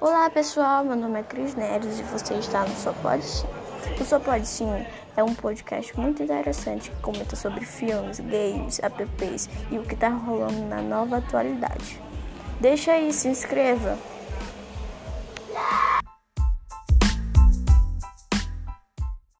Olá pessoal, meu nome é Cris Neres e você está no Só Pode Sim. O Só Pode Sim é um podcast muito interessante que comenta sobre filmes, games, apps e o que está rolando na nova atualidade. Deixa aí, se inscreva!